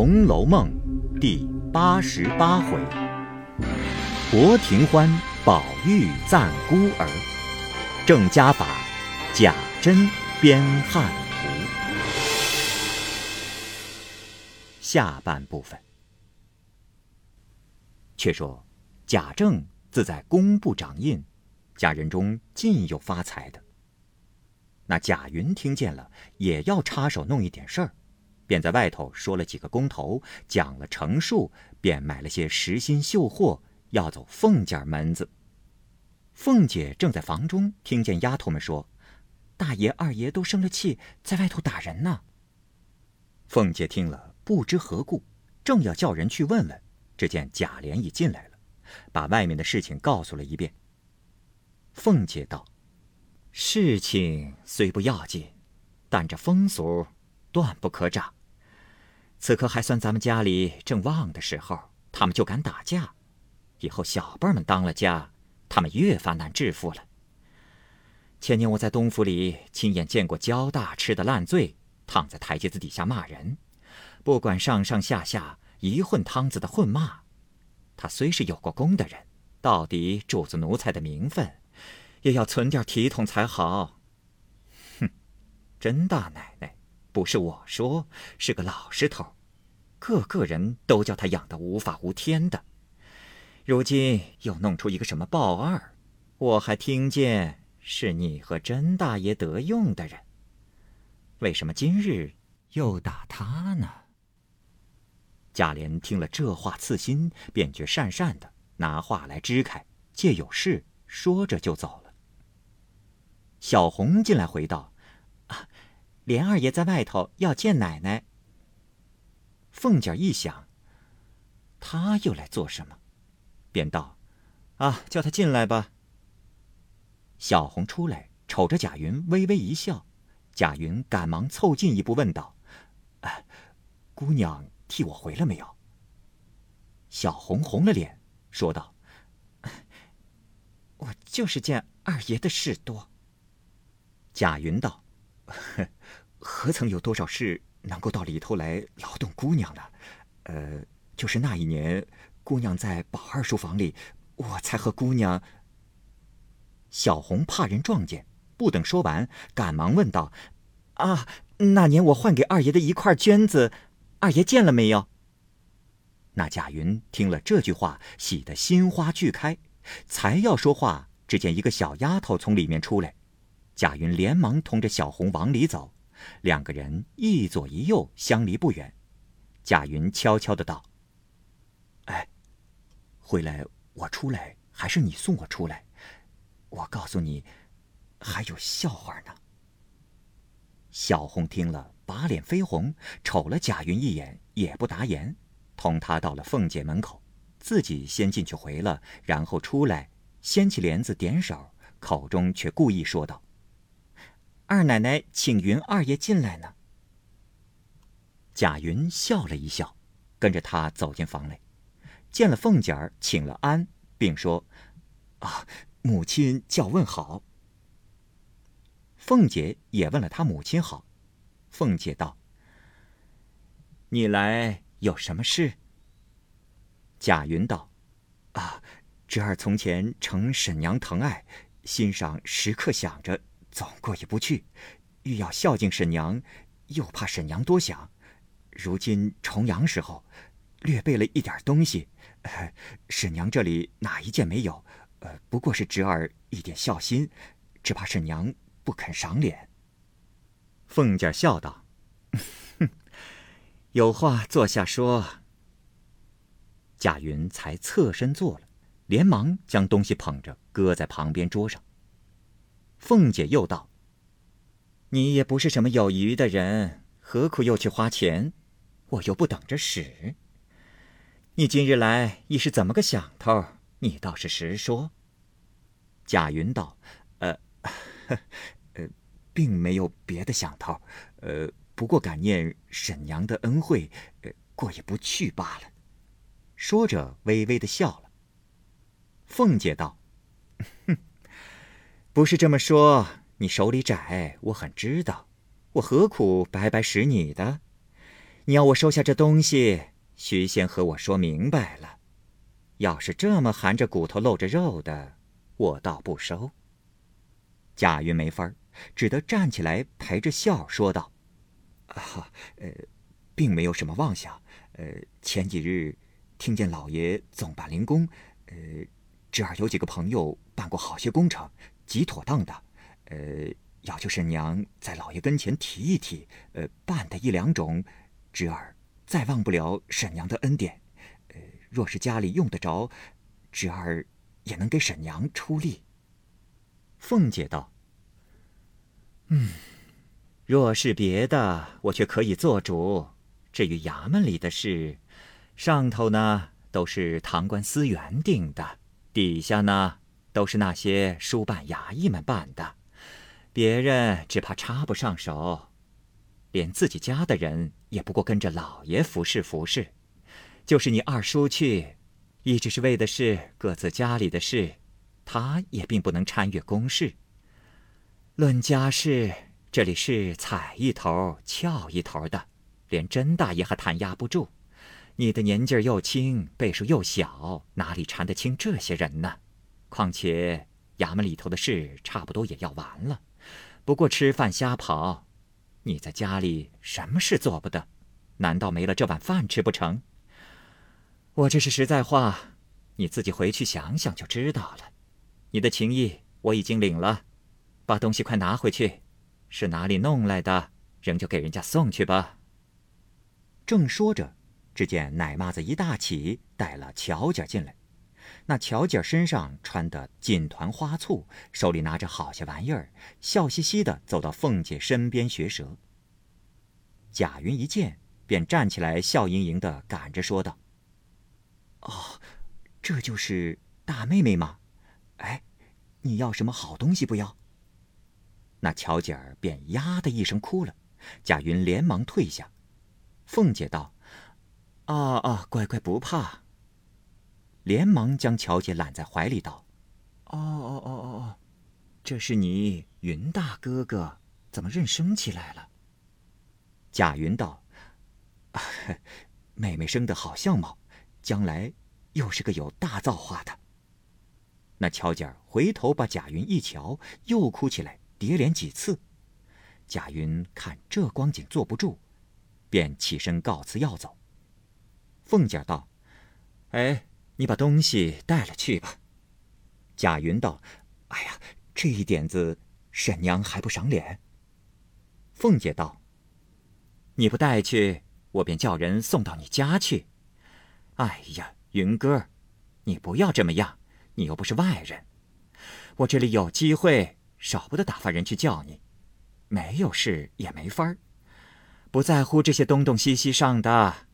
红楼梦》第八十八回：博庭欢宝玉赞孤儿，郑家法贾珍编汉图。下半部分，却说贾政自在工部掌印，家人中尽有发财的。那贾云听见了，也要插手弄一点事儿。便在外头说了几个工头，讲了成数，便买了些实心绣货，要走凤姐门子。凤姐正在房中，听见丫头们说：“大爷、二爷都生了气，在外头打人呢。”凤姐听了，不知何故，正要叫人去问问，只见贾琏已进来了，把外面的事情告诉了一遍。凤姐道：“事情虽不要紧，但这风俗断不可长。”此刻还算咱们家里正旺的时候，他们就敢打架。以后小辈们当了家，他们越发难致富了。前年我在东府里亲眼见过焦大吃的烂醉，躺在台阶子底下骂人，不管上上下下一混汤子的混骂。他虽是有过功的人，到底主子奴才的名分，也要存点体统才好。哼，甄大奶奶。不是我说，是个老实头，个个人都叫他养得无法无天的。如今又弄出一个什么鲍二，我还听见是你和甄大爷得用的人，为什么今日又打他呢？贾琏听了这话刺心，便觉讪讪的，拿话来支开，借有事说着就走了。小红进来回道。连二爷在外头要见奶奶。凤姐一想，他又来做什么，便道：“啊，叫他进来吧。”小红出来，瞅着贾云，微微一笑。贾云赶忙凑近一步问道：“姑娘替我回了没有？”小红红了脸，说道：“ 我就是见二爷的事多。”贾云道。呵何曾有多少事能够到里头来劳动姑娘呢？呃，就是那一年，姑娘在宝二书房里，我才和姑娘。小红怕人撞见，不等说完，赶忙问道：“啊，那年我换给二爷的一块绢子，二爷见了没有？”那贾云听了这句话，喜得心花俱开，才要说话，只见一个小丫头从里面出来，贾云连忙同着小红往里走。两个人一左一右，相离不远。贾云悄悄的道：“哎，回来我出来，还是你送我出来？我告诉你，还有笑话呢。”小红听了，把脸绯红，瞅了贾云一眼，也不答言，同他到了凤姐门口，自己先进去回了，然后出来，掀起帘子点手，口中却故意说道。二奶奶请云二爷进来呢。贾云笑了一笑，跟着他走进房内，见了凤姐儿，请了安，并说：“啊，母亲叫问好。”凤姐也问了他母亲好。凤姐道：“你来有什么事？”贾云道：“啊，侄儿从前承沈娘疼爱，心上时刻想着。”总过意不去，欲要孝敬沈娘，又怕沈娘多想。如今重阳时候，略备了一点东西，沈娘这里哪一件没有？呃，不过是侄儿一点孝心，只怕沈娘不肯赏脸。凤姐笑道：“，有话坐下说。”贾云才侧身坐了，连忙将东西捧着，搁在旁边桌上。凤姐又道：“你也不是什么有余的人，何苦又去花钱？我又不等着使。你今日来已是怎么个想头？你倒是实说。”贾云道：“呃，呃，并没有别的想头，呃，不过感念沈娘的恩惠，呃，过意不去罢了。”说着，微微的笑了。凤姐道。哼不是这么说，你手里窄，我很知道，我何苦白白使你的？你要我收下这东西，须先和我说明白了。要是这么含着骨头露着肉的，我倒不收。”贾云没法只得站起来陪着笑说道：“啊，呃，并没有什么妄想。呃，前几日听见老爷总办灵工，呃，侄儿有几个朋友办过好些工程，极妥当的。呃，要求婶娘在老爷跟前提一提，呃，办的一两种，侄儿再忘不了婶娘的恩典。呃，若是家里用得着，侄儿也能给婶娘出力。”凤姐道：“嗯，若是别的，我却可以做主。至于衙门里的事，上头呢都是堂官司员定的，底下呢都是那些书办衙役们办的，别人只怕插不上手。连自己家的人也不过跟着老爷服侍服侍。就是你二叔去，一直是为的是各自家里的事。”他也并不能参与公事。论家事，这里是踩一头翘一头的，连甄大爷还弹压不住。你的年纪又轻，辈数又小，哪里缠得清这些人呢？况且衙门里头的事差不多也要完了，不过吃饭瞎跑。你在家里什么事做不得？难道没了这碗饭吃不成？我这是实在话，你自己回去想想就知道了。你的情谊我已经领了，把东西快拿回去，是哪里弄来的，仍旧给人家送去吧。正说着，只见奶妈子一大起，带了乔姐进来。那乔姐身上穿的锦团花簇，手里拿着好些玩意儿，笑嘻嘻的走到凤姐身边学舌。贾云一见，便站起来，笑盈盈的赶着说道：“哦，这就是大妹妹吗？”哎，你要什么好东西不要？那乔姐儿便呀的一声哭了。贾云连忙退下。凤姐道：“啊啊，乖乖不怕。”连忙将乔姐揽在怀里道：“哦哦哦哦哦，这是你云大哥哥，怎么认生起来了？”贾云道：“ 妹妹生的好相貌，将来又是个有大造化的。”那乔姐儿回头把贾云一瞧，又哭起来，叠连几次。贾云看这光景坐不住，便起身告辞要走。凤姐道：“哎，你把东西带了去吧。”贾云道：“哎呀，这一点子，婶娘还不赏脸。”凤姐道：“你不带去，我便叫人送到你家去。”哎呀，云哥，你不要这么样。你又不是外人，我这里有机会，少不得打发人去叫你；没有事也没法儿，不在乎这些东东西西上的。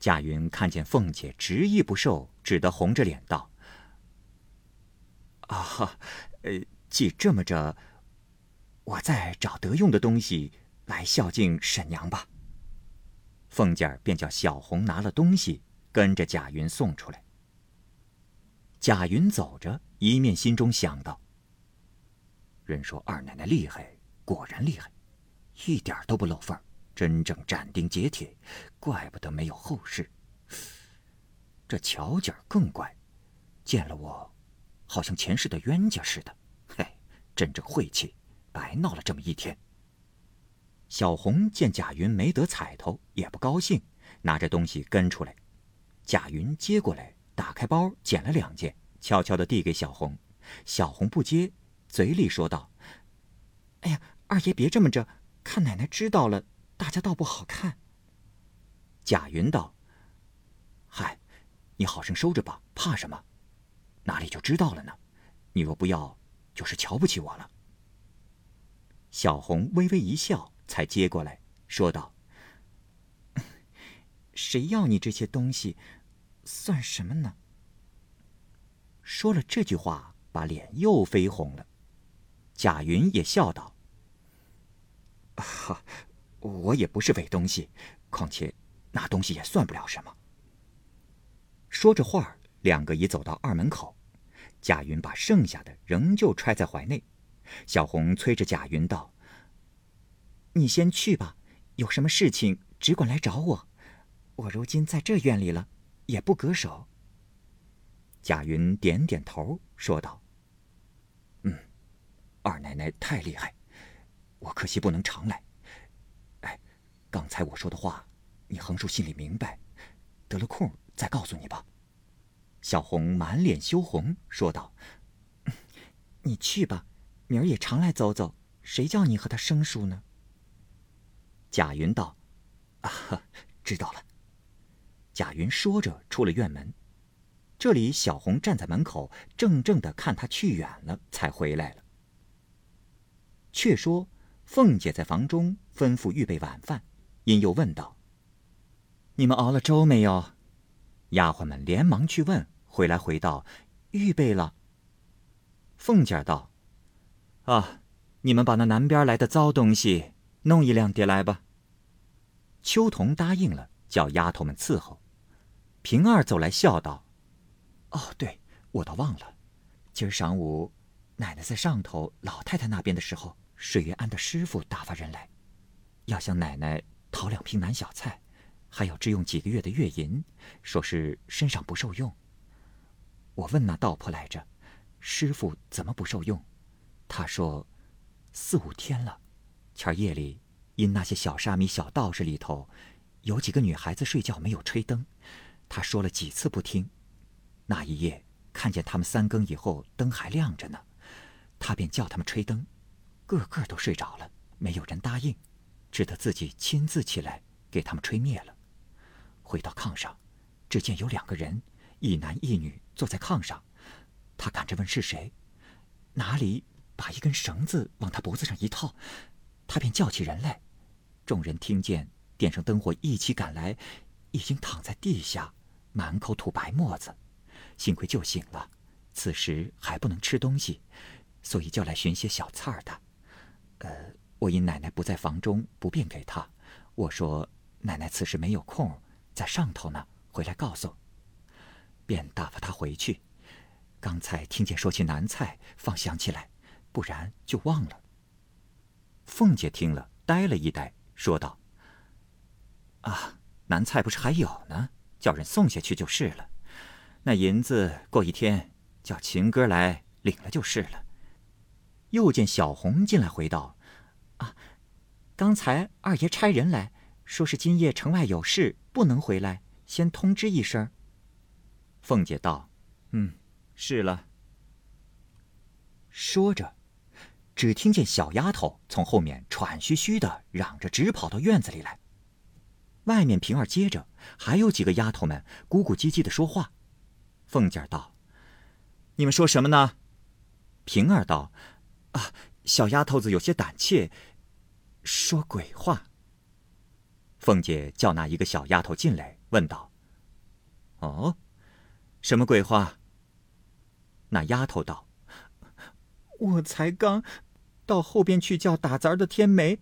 贾云看见凤姐执意不受，只得红着脸道：“啊，呃，既这么着，我再找得用的东西来孝敬婶娘吧。”凤姐儿便叫小红拿了东西，跟着贾云送出来。贾云走着，一面心中想到：“人说二奶奶厉害，果然厉害，一点都不漏缝真正斩钉截铁，怪不得没有后事。这乔姐儿更怪，见了我，好像前世的冤家似的。嘿，真正晦气，白闹了这么一天。”小红见贾云没得彩头，也不高兴，拿着东西跟出来。贾云接过来。打开包，捡了两件，悄悄的递给小红。小红不接，嘴里说道：“哎呀，二爷别这么着，看奶奶知道了，大家倒不好看。”贾云道：“嗨，你好生收着吧，怕什么？哪里就知道了呢？你若不要，就是瞧不起我了。”小红微微一笑，才接过来说道：“ 谁要你这些东西？”算什么呢？说了这句话，把脸又绯红了。贾云也笑道：“哈，我也不是伪东西，况且那东西也算不了什么。”说着话，两个已走到二门口。贾云把剩下的仍旧揣在怀内。小红催着贾云道：“你先去吧，有什么事情只管来找我。我如今在这院里了，也不隔手。”贾云点点头，说道：“嗯，二奶奶太厉害，我可惜不能常来。刚才我说的话，你横竖心里明白，得了空再告诉你吧。”小红满脸羞红，说道：“你去吧，明儿也常来走走，谁叫你和他生疏呢？”贾云道：“啊，知道了。”贾云说着出了院门。这里，小红站在门口，怔怔的看他去远了，才回来了。却说，凤姐在房中吩咐预备晚饭，因又问道：“你们熬了粥没有？”丫鬟们连忙去问，回来回道：“预备了。”凤姐道：“啊，你们把那南边来的糟东西弄一两碟来吧。”秋桐答应了，叫丫头们伺候。平儿走来笑道。哦，对，我倒忘了，今儿晌午，奶奶在上头老太太那边的时候，水月庵的师傅打发人来，要向奶奶讨两瓶南小菜，还要支用几个月的月银，说是身上不受用。我问那道婆来着，师傅怎么不受用？他说，四五天了，前儿夜里因那些小沙弥、小道士里头，有几个女孩子睡觉没有吹灯，他说了几次不听。那一夜，看见他们三更以后灯还亮着呢，他便叫他们吹灯，个个都睡着了，没有人答应，只得自己亲自起来给他们吹灭了。回到炕上，只见有两个人，一男一女坐在炕上，他赶着问是谁，哪里把一根绳子往他脖子上一套，他便叫起人来，众人听见，点上灯火一起赶来，已经躺在地下，满口吐白沫子。幸亏救醒了，此时还不能吃东西，所以叫来寻些小菜儿的。呃，我因奶奶不在房中，不便给他。我说奶奶此时没有空，在上头呢，回来告诉。便打发他回去。刚才听见说起南菜，方想起来，不然就忘了。凤姐听了，呆了一呆，说道：“啊，南菜不是还有呢，叫人送下去就是了。”那银子过一天叫秦哥来领了就是了。又见小红进来回道：“啊，刚才二爷差人来说是今夜城外有事，不能回来，先通知一声。”凤姐道：“嗯，是了。”说着，只听见小丫头从后面喘吁吁的嚷着，直跑到院子里来。外面平儿接着还有几个丫头们咕咕唧唧的说话。凤姐道：“你们说什么呢？”平儿道：“啊，小丫头子有些胆怯，说鬼话。”凤姐叫那一个小丫头进来，问道：“哦，什么鬼话？”那丫头道：“我才刚到后边去叫打杂的天梅，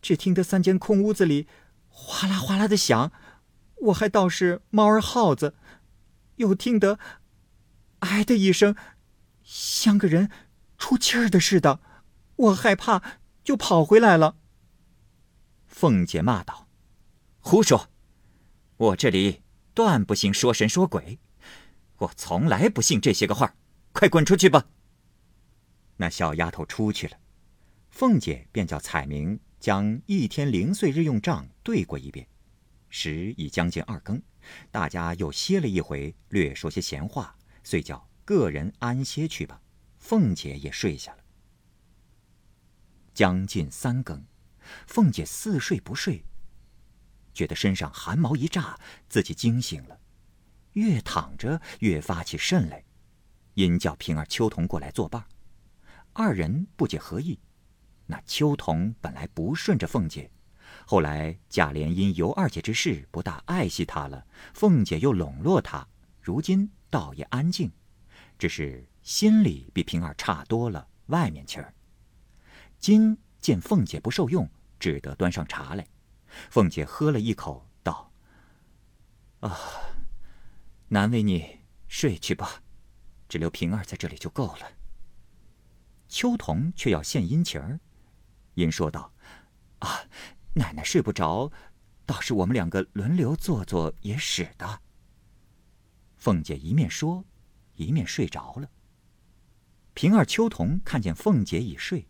只听得三间空屋子里哗啦哗啦的响，我还倒是猫儿耗子。”又听得“哎”的一声，像个人出气儿的似的，我害怕，就跑回来了。凤姐骂道：“胡说！我这里断不信说神说鬼，我从来不信这些个话快滚出去吧！”那小丫头出去了，凤姐便叫彩明将一天零碎日用账对过一遍。时已将近二更。大家又歇了一回，略说些闲话，遂叫个人安歇去吧。凤姐也睡下了。将近三更，凤姐似睡不睡，觉得身上寒毛一炸，自己惊醒了，越躺着越发起甚来，因叫平儿、秋桐过来作伴。二人不解何意。那秋桐本来不顺着凤姐。后来贾琏因尤二姐之事不大爱惜她了，凤姐又笼络她，如今倒也安静，只是心里比平儿差多了外面气儿。今见凤姐不受用，只得端上茶来。凤姐喝了一口，道：“啊，难为你，睡去吧，只留平儿在这里就够了。”秋桐却要献殷勤儿，因说道：“啊。”奶奶睡不着，倒是我们两个轮流坐坐也使得。凤姐一面说，一面睡着了。平儿、秋桐看见凤姐已睡，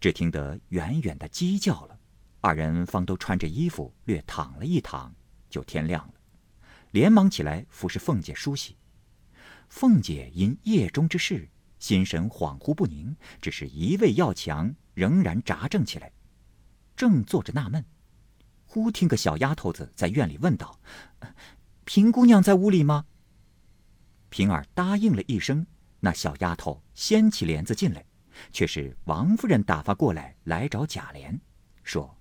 只听得远远的鸡叫了，二人方都穿着衣服，略躺了一躺，就天亮了，连忙起来服侍凤姐梳洗。凤姐因夜中之事，心神恍惚不宁，只是一味要强，仍然扎正起来，正坐着纳闷，忽听个小丫头子在院里问道：“平姑娘在屋里吗？”平儿答应了一声。那小丫头掀起帘子进来，却是王夫人打发过来来找贾琏，说：“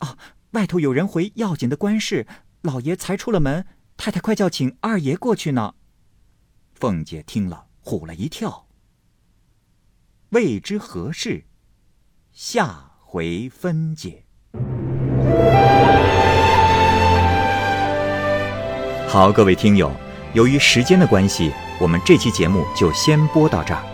哦，外头有人回要紧的官事，老爷才出了门，太太快叫请二爷过去呢。”凤姐听了，唬了一跳。未知何事，下回分解。好，各位听友，由于时间的关系。我们这期节目就先播到这儿。